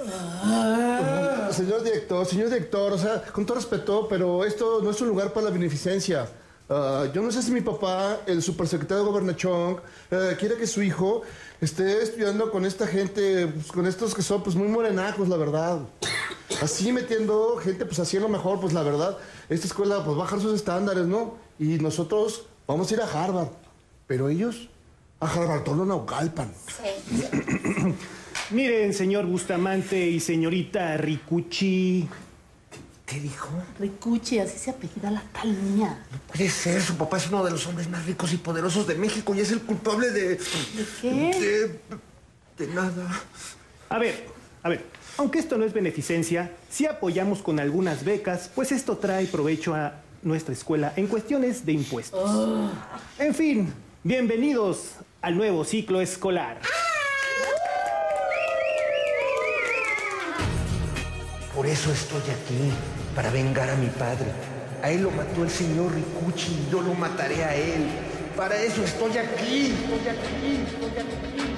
Ah, Señor director, señor director, o sea, con todo respeto, pero esto no es un lugar para la beneficencia. Ah, yo no sé si mi papá, el supersecretario de Gobernachón, eh, quiere que su hijo esté estudiando con esta gente, pues, con estos que son pues muy morenacos, la verdad. Así metiendo gente, pues así a lo mejor, pues la verdad, esta escuela pues bajar sus estándares, ¿no? Y nosotros vamos a ir a Harvard, pero ellos a Harvard, todo Naucalpan. *clears throat* Miren, señor Bustamante y señorita Ricucci. ¿Qué dijo? Ricucci, así se apellida la tal niña. Puede ser, su papá es uno de los hombres más ricos y poderosos de México y es el culpable de... ¿De qué? De, de nada. A ver, a ver, aunque esto no es beneficencia, sí apoyamos con algunas becas, pues esto trae provecho a nuestra escuela en cuestiones de impuestos. En fin, bienvenidos al nuevo ciclo escolar. Por eso estoy aquí, para vengar a mi padre. A él lo mató el señor Ricucci y yo lo mataré a él. Para eso estoy aquí, estoy aquí, estoy aquí.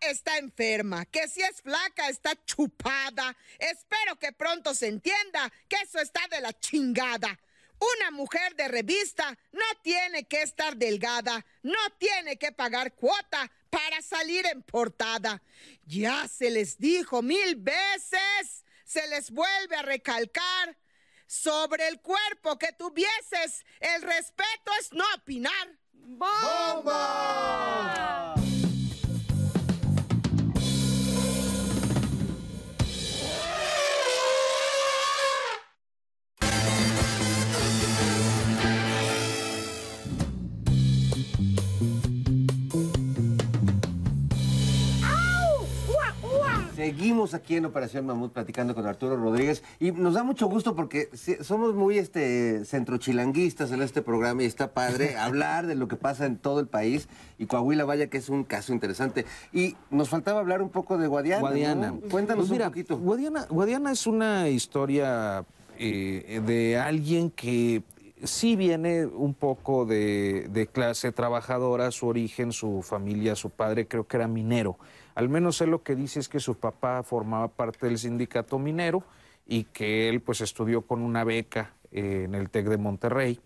está enferma, que si es flaca está chupada. Espero que pronto se entienda que eso está de la chingada. Una mujer de revista no tiene que estar delgada, no tiene que pagar cuota para salir en portada. Ya se les dijo mil veces, se les vuelve a recalcar. Sobre el cuerpo que tuvieses, el respeto es no opinar. ¡Bomba! Seguimos aquí en Operación Mamut platicando con Arturo Rodríguez y nos da mucho gusto porque somos muy este centrochilanguistas en este programa y está padre *laughs* hablar de lo que pasa en todo el país y Coahuila vaya que es un caso interesante. Y nos faltaba hablar un poco de Guadiana. ¿no? Guadiana. Cuéntanos Pues mira, un poquito. Guadiana, Guadiana es una historia eh, de alguien que sí viene un poco de, de clase trabajadora, su origen, su familia, su padre creo que era minero. Al menos él lo que dice es que su papá formaba parte del sindicato minero y que él pues estudió con una beca eh, en el TEC de Monterrey.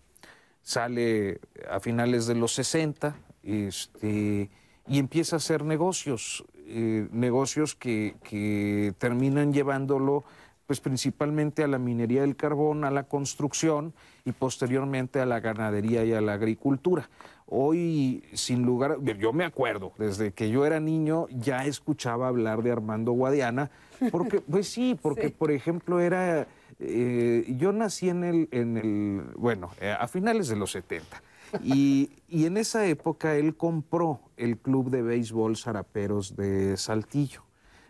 Sale a finales de los 60 este, y empieza a hacer negocios, eh, negocios que, que terminan llevándolo pues principalmente a la minería del carbón, a la construcción y posteriormente a la ganadería y a la agricultura. Hoy, sin lugar, yo me acuerdo, desde que yo era niño ya escuchaba hablar de Armando Guadiana, porque, *laughs* pues sí, porque por ejemplo era, eh, yo nací en el, en el bueno, eh, a finales de los 70. Y, *laughs* y en esa época él compró el club de béisbol Zaraperos de Saltillo.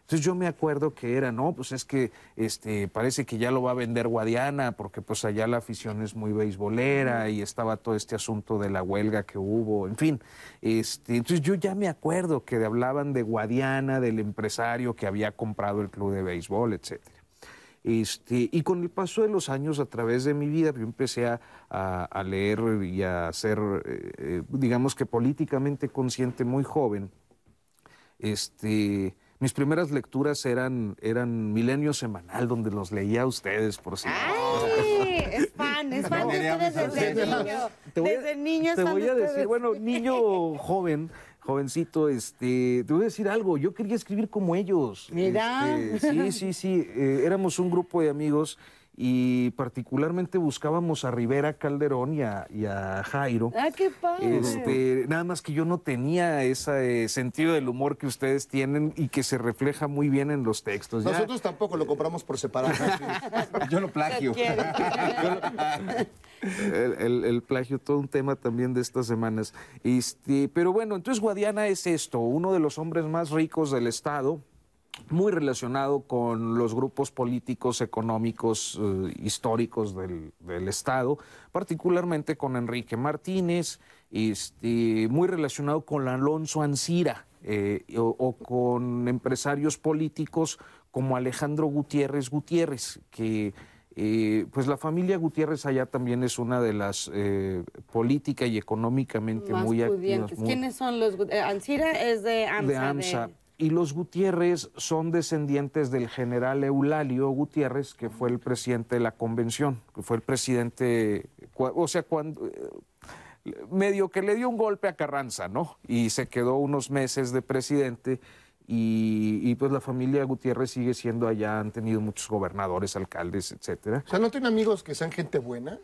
Entonces yo me acuerdo que era, no, pues es que este, parece que ya lo va a vender Guadiana, porque pues allá la afición es muy beisbolera y estaba todo este asunto de la huelga que hubo, en fin. Este, entonces yo ya me acuerdo que hablaban de Guadiana, del empresario que había comprado el club de béisbol, etcétera. Este, y con el paso de los años, a través de mi vida, yo empecé a, a- leer y a ser, eh, eh, digamos que políticamente consciente muy joven. Este, mis primeras lecturas eran, eran Milenio Semanal, donde los leía a ustedes, por si Ay, *laughs* es fan, es fan de ustedes desde niño. Te voy a- Desde niño Te voy a decir, bueno, niño joven, jovencito, este, te voy a decir algo, yo quería escribir como ellos. Mira. Este, sí, sí, sí, eh, éramos un grupo de amigos y particularmente buscábamos a Rivera Calderón y a, y a Jairo. Ah, qué padre. Este, nada más que yo no tenía ese eh, sentido del humor que ustedes tienen y que se refleja muy bien en los textos. Ya- Nosotros tampoco lo compramos por separado. *laughs* Yo lo plagio. *laughs* el, el- el plagio, todo un tema también de estas semanas. Este, pero bueno, entonces Guadiana es esto, uno de los hombres más ricos del Estado, muy relacionado con los grupos políticos, económicos, eh, históricos del, del Estado, particularmente con Enrique Martínez, este, muy relacionado con Alonso Ancira eh, o, o con empresarios políticos como Alejandro Gutiérrez Gutiérrez, que eh, pues la familia Gutiérrez allá también es una de las política y económicamente Más muy activas. muy- ¿Quiénes son los? Alcira es de AMSA. de AMSA. Y los Gutiérrez son descendientes del general Eulalio Gutiérrez, que fue el presidente de la convención, que fue el presidente, o sea, cuando eh, medio que le dio un golpe a Carranza, ¿no? Y se quedó unos meses de presidente. Y, y, pues la familia Gutiérrez sigue siendo allá, han tenido muchos gobernadores, alcaldes, etcétera. O sea, ¿no tienen amigos que sean gente buena?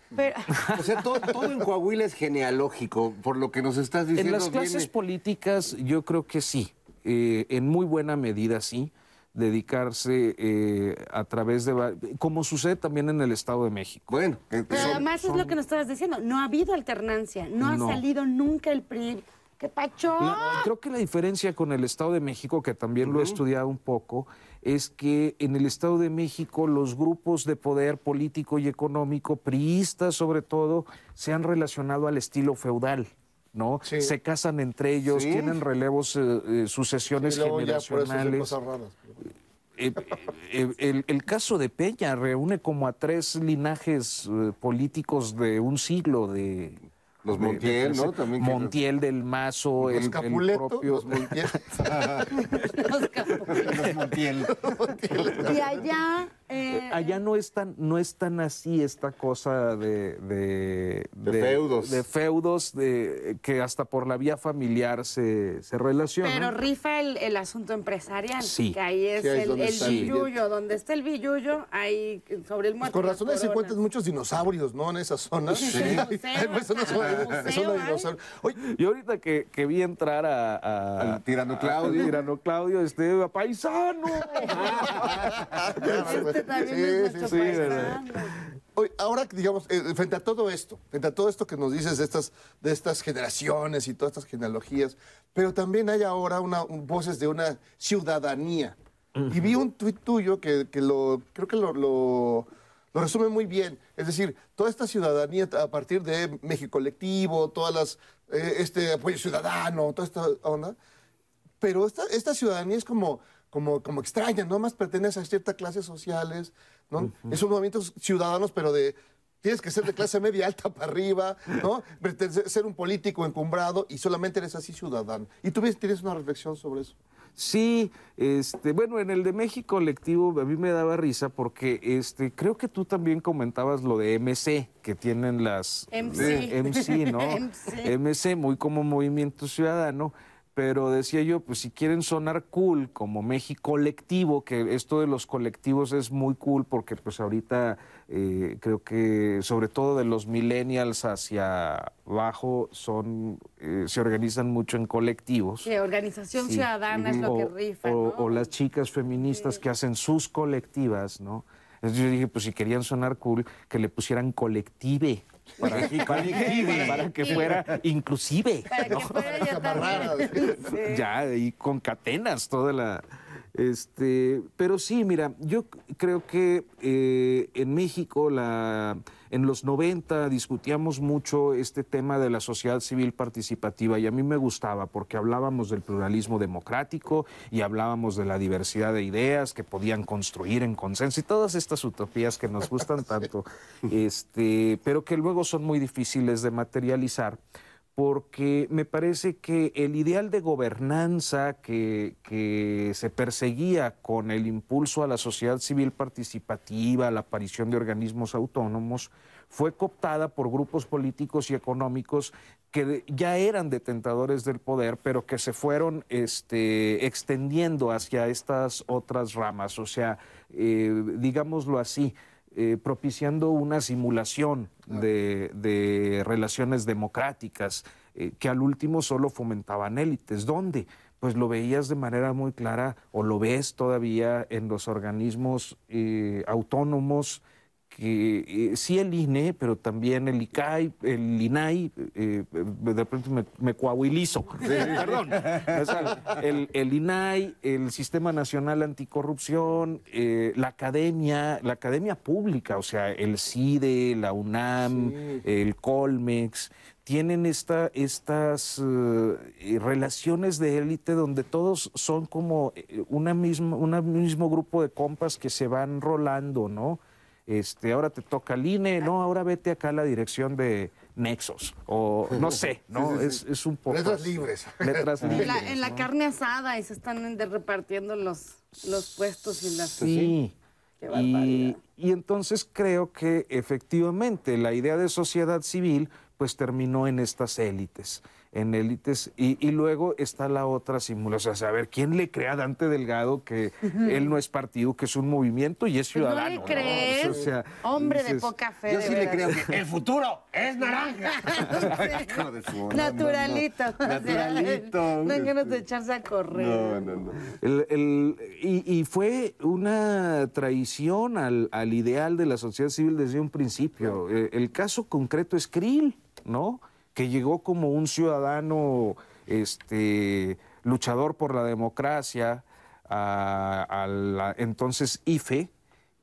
O sea, todo, todo en Coahuila es genealógico, por lo que nos estás diciendo. En las clases viene- políticas yo creo que sí, eh, en muy buena medida sí, dedicarse eh, a través de, como sucede también en el Estado de México. Bueno, Pero además es lo que nos estabas diciendo. No ha habido alternancia. No, No. ha salido nunca el PRI. ¡Qué pacho! La- creo que la diferencia con el Estado de México, que también lo he estudiado un poco, es que en el Estado de México los grupos de poder político y económico, priistas sobre todo, se han relacionado al estilo feudal. ¿No? Se casan entre ellos, Sí. tienen relevos, eh, eh, sucesiones ya por eso generacionales. Eh, eh, el, el caso de Peña reúne como a tres linajes eh, políticos de un siglo de, Los de- de Montiel. ¿no? También que- Montiel del Mazo, el, Los el Capuleto, propio... los Montiel. *laughs* *laughs* Los Montiel. Y allá. Eh, Allá no es tan, no es tan así esta cosa de, de, De feudos. de feudos, de, que hasta por la vía familiar se, se relacionan. Pero rifa el, el asunto empresarial. Sí. Que ahí es Sí, ahí es el, billuyo. Donde está el billuyo, ahí sobre el Pues muerto. con las razón ahí se encuentran muchos dinosaurios, ¿no? En esa zona. Sí. Hay *laughs* pues, una zona, Museo, zona de ¿eh? dinosaurios. Oye, Y ahorita que, que vi entrar a, a- Al tirano Claudio. al tirano Claudio, este, a paisano. *laughs* Este también Sí, es sí, nuestro sí, paisano. Oye, ahora, digamos, eh, frente a todo esto, frente a todo esto que nos dices de estas, de estas generaciones y todas estas genealogías, pero también hay ahora una, un- voces de una ciudadanía. Y vi un tuit tuyo que, que lo, creo que lo, lo- lo resume muy bien. Es decir, toda esta ciudadanía a partir de México Colectivo, todas las, eh, este apoyo ciudadano, toda esta onda, pero esta, esta ciudadanía es como, como, como extraña, ¿no? Más pertenece a ciertas clases sociales, ¿no? Es un movimiento ciudadanos, pero de... Tienes que ser de clase media *laughs* alta para arriba, ¿no? Ser un político encumbrado y solamente eres así ciudadano. ¿Y tú tienes una reflexión sobre eso? Sí, este, bueno, en el de México colectivo a mí me daba risa porque este, creo que tú también comentabas lo de MC, que tienen las MC. eh, MC, ¿no? *laughs* MC. MC, muy como movimiento ciudadano. Pero decía yo, pues si quieren sonar cool como México colectivo, que esto de los colectivos es muy cool porque pues ahorita eh, creo que sobre todo de los millennials hacia abajo son eh, se organizan mucho en colectivos. Sí, organización Sí. ciudadana es lo o, que rifa, o- ¿no? o las chicas feministas que hacen sus colectivas, ¿no? Entonces yo dije, pues si querían sonar cool, que le pusieran colective. Para, para- para que fuera inclusive. Para que fuera ya también. Sí. Ya, y con catenas, toda la... Este, pero sí, mira, yo creo que eh, en México, la, en los 90, discutíamos mucho este tema de la sociedad civil participativa y a mí me gustaba porque hablábamos del pluralismo democrático y hablábamos de la diversidad de ideas que podían construir en consenso y todas estas utopías que nos gustan *laughs* tanto, este, pero que luego son muy difíciles de materializar porque me parece que el ideal de gobernanza que, que se perseguía con el impulso a la sociedad civil participativa, la aparición de organismos autónomos, fue cooptada por grupos políticos y económicos que ya eran detentadores del poder, pero que se fueron este, extendiendo hacia estas otras ramas. O sea, eh, digámoslo así, eh, propiciando una simulación de, de relaciones democráticas eh, que al último solo fomentaban élites. ¿Dónde? Pues lo veías de manera muy clara o lo ves todavía en los organismos eh, autónomos que eh, sí el INE, pero también el ICAI, el INAI, eh, de pronto me, me coahuilizo. *laughs* Perdón. O sea, el, el INAI, el Sistema Nacional Anticorrupción, eh, la academia, la academia pública, o sea, el CIDE, la UNAM, el Colmex, tienen esta, estas relaciones de élite donde todos son como una misma, un mismo grupo de compas que se van rolando, ¿no? Este, ahora te toca el INE, no, ahora vete acá a la dirección de Nexos, o no sé, ¿no? Sí, sí, sí. Es, es un poco... Letras libres. Letras En libres. la, en la ¿no? carne asada y se están de- repartiendo los, los puestos y las... Sí. Qué Y, y entonces creo que efectivamente la idea de sociedad civil pues terminó en estas élites, en élites, y, y luego está la otra simulación, o sea, a ver, ¿quién le cree a Dante Delgado que él no es partido, que es un movimiento y es Pues no le ciudadano? crees, O sea, hombre de poca fe. Yo sí le creo que el futuro es naranja. *laughs* *laughs* Naturalito. Naturalito. No ganas de echarse a correr. No, no, no. El- el- y, y fue una traición al, al ideal de la sociedad civil desde un principio. Eh, el caso concreto es Krill, ¿no? Que llegó como un ciudadano este, luchador por la democracia a entonces IFE.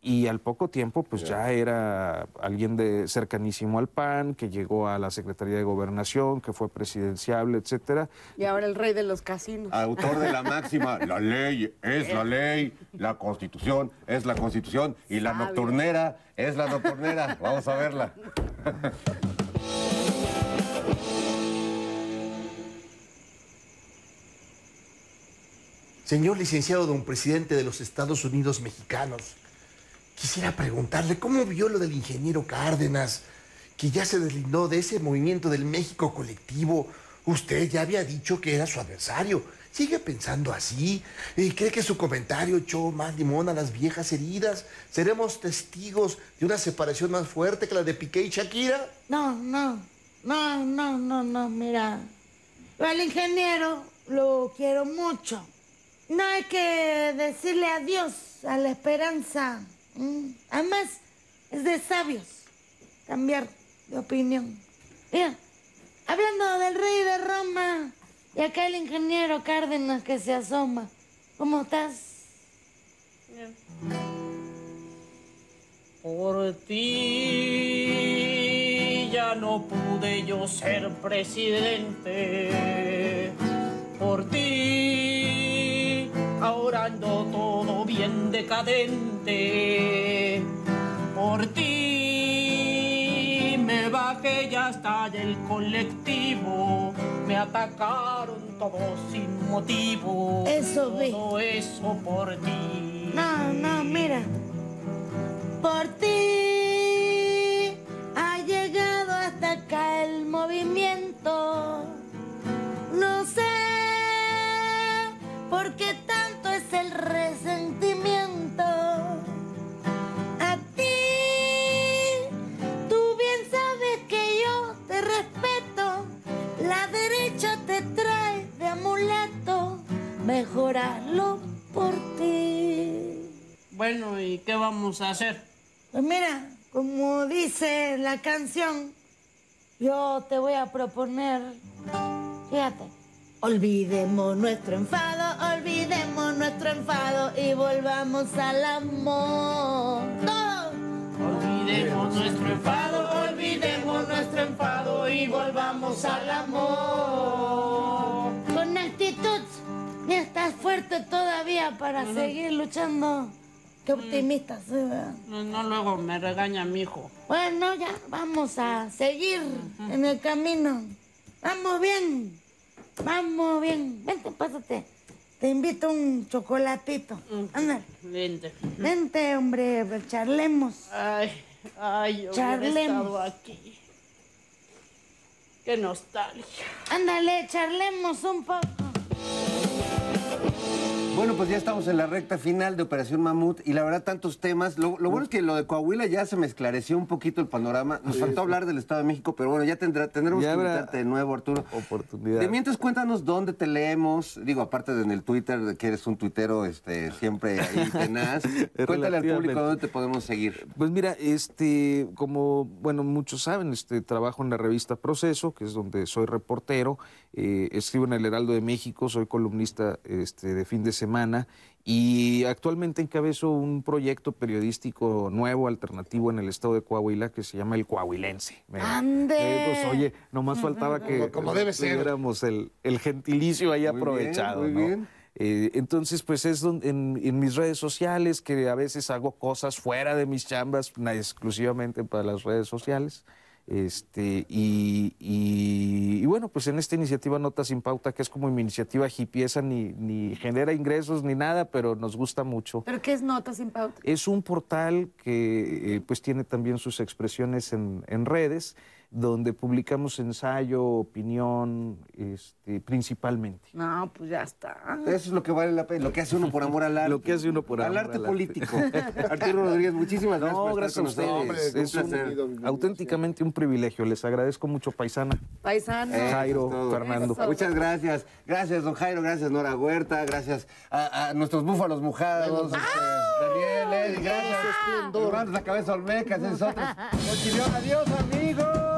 Y al poco tiempo, pues ya era alguien de cercanísimo al PAN, que llegó a la Secretaría de Gobernación, que fue presidenciable, etcétera. Y ahora el rey de los casinos. Autor de la *laughs* máxima, la ley es la ley, la constitución es la constitución y la Sabio. nocturnera es la nocturnera. Vamos a verla. *laughs* Señor licenciado don presidente de los Estados Unidos mexicanos, quisiera preguntarle cómo vio lo del ingeniero Cárdenas, que ya se deslindó de ese movimiento del México colectivo. Usted ya había dicho que era su adversario. ¿Sigue pensando así? ¿Y cree que su comentario echó más limón a las viejas heridas? ¿Seremos testigos de una separación más fuerte que la de Piqué y Shakira? No, no, no, no, no, no, mira. Al ingeniero lo quiero mucho. No hay que decirle adiós a la esperanza. Además, es de sabios cambiar de opinión. Mira, hablando del rey de Roma y acá el ingeniero Cárdenas que se asoma. ¿Cómo estás? Por ti ya no pude yo ser presidente. Por ti ahora ando todo bien decadente. Por ti me bajé ya hasta del colectivo. Me atacaron todos sin motivo. Eso vi. Todo eso por ti. No, no, mira. Por ti ha llegado hasta acá el movimiento. Es el resentimiento. A ti, tú bien sabes que yo te respeto. La derecha te trae de amulato. Mejorarlo por ti. Bueno, ¿y qué vamos a hacer? Pues mira, como dice la canción, yo te voy a proponer, fíjate, olvidemos nuestro enfado, olvidemos nuestro enfado y volvamos al amor. Todos. Olvidemos nuestro enfado, olvidemos nuestro enfado y volvamos al amor. Con actitud, ya estás fuerte todavía para seguir luchando. Qué optimista soy, ¿verdad? No, no, luego me regaña mi hijo. Bueno, ya vamos a seguir en el camino. Vamos bien, vamos bien. Vente, pásate. Te invito a un chocolatito. Ándale. Vente. Vente, hombre, charlemos. Ay, ay, yo Charlemos. estado aquí. Qué nostalgia. Ándale, charlemos un poco. Bueno, pues ya estamos en la recta final de Operación Mamut y la verdad tantos temas. Lo, lo bueno es que lo de Coahuila ya se me esclareció un poquito el panorama. Nos faltó hablar del Estado de México, pero bueno, ya tendrá, tendremos Ya que invitarte de nuevo, Arturo. Oportunidad. De mientras cuéntanos dónde te leemos. Digo, aparte de en el Twitter, que eres un tuitero este, siempre ahí *laughs* tenaz. Cuéntale al público dónde te podemos seguir. Pues mira, este, como bueno muchos saben, este trabajo en la revista Proceso, que es donde soy reportero, eh, escribo en el Heraldo de México, soy columnista este, de fin de semana y actualmente encabezo un proyecto periodístico nuevo, alternativo en el estado de Coahuila que se llama El Coahuilense. ¡Ande! eh, pues, oye, nomás faltaba que Como- como debe ser. tuviéramos el, el gentilicio ahí Muy bien, aprovechado. muy ¿no? bien. Eh, entonces, pues es donde, en, en mis redes sociales, que a veces hago cosas fuera de mis chambas, na- exclusivamente para las redes sociales. Este, y, y- y bueno, pues en esta iniciativa Nota Sin Pauta, que es como mi iniciativa hipiesa, ni, ni genera ingresos ni nada, pero nos gusta mucho. ¿Pero qué es Nota sin pauta? Es un portal que eh, pues tiene también sus expresiones en, en redes, donde publicamos ensayo, opinión, este, principalmente. No, pues ya está. Eso es lo que vale la pena, lo que hace uno por amor al *laughs* arte. Lo que hace uno por al amor arte al arte. político. *laughs* Arturo Rodríguez, muchísimas gracias No, por gracias a estar con ustedes. es un- auténticamente un privilegio. Les agradezco mucho, paisana. Paisano. Eso Jairo, todo. Fernando. Eso. Muchas gracias. Gracias, don Jairo. Gracias, Nora Huerta. Gracias a, a nuestros búfalos mojados. este, Daniel, Eddie, gracias. Hermanos, la cabeza Olmeca, esos otros. Mochilón, adiós, amigos.